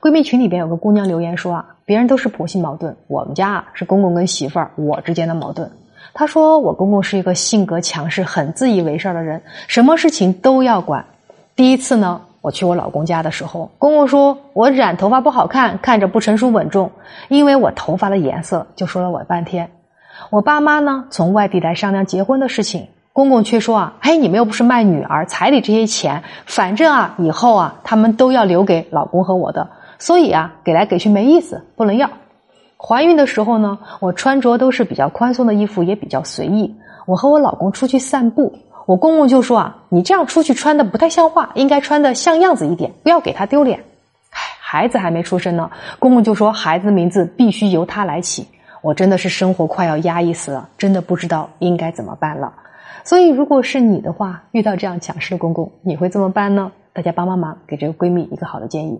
闺蜜群里边有个姑娘留言说啊，别人都是婆媳矛盾，我们家啊是公公跟媳妇儿我之间的矛盾。她说我公公是一个性格强势、很自以为是的人，什么事情都要管。第一次呢，我去我老公家的时候，公公说我染头发不好看，看着不成熟稳重，因为我头发的颜色，就说了我半天。我爸妈呢从外地来商量结婚的事情。公公却说啊，嘿，你们又不是卖女儿，彩礼这些钱，反正啊，以后啊，他们都要留给老公和我的，所以啊，给来给去没意思，不能要。怀孕的时候呢，我穿着都是比较宽松的衣服，也比较随意。我和我老公出去散步，我公公就说啊，你这样出去穿的不太像话，应该穿的像样子一点，不要给他丢脸。孩子还没出生呢，公公就说孩子的名字必须由他来起。我真的是生活快要压抑死了，真的不知道应该怎么办了。所以，如果是你的话，遇到这样强势的公公，你会怎么办呢？大家帮帮忙，给这个闺蜜一个好的建议。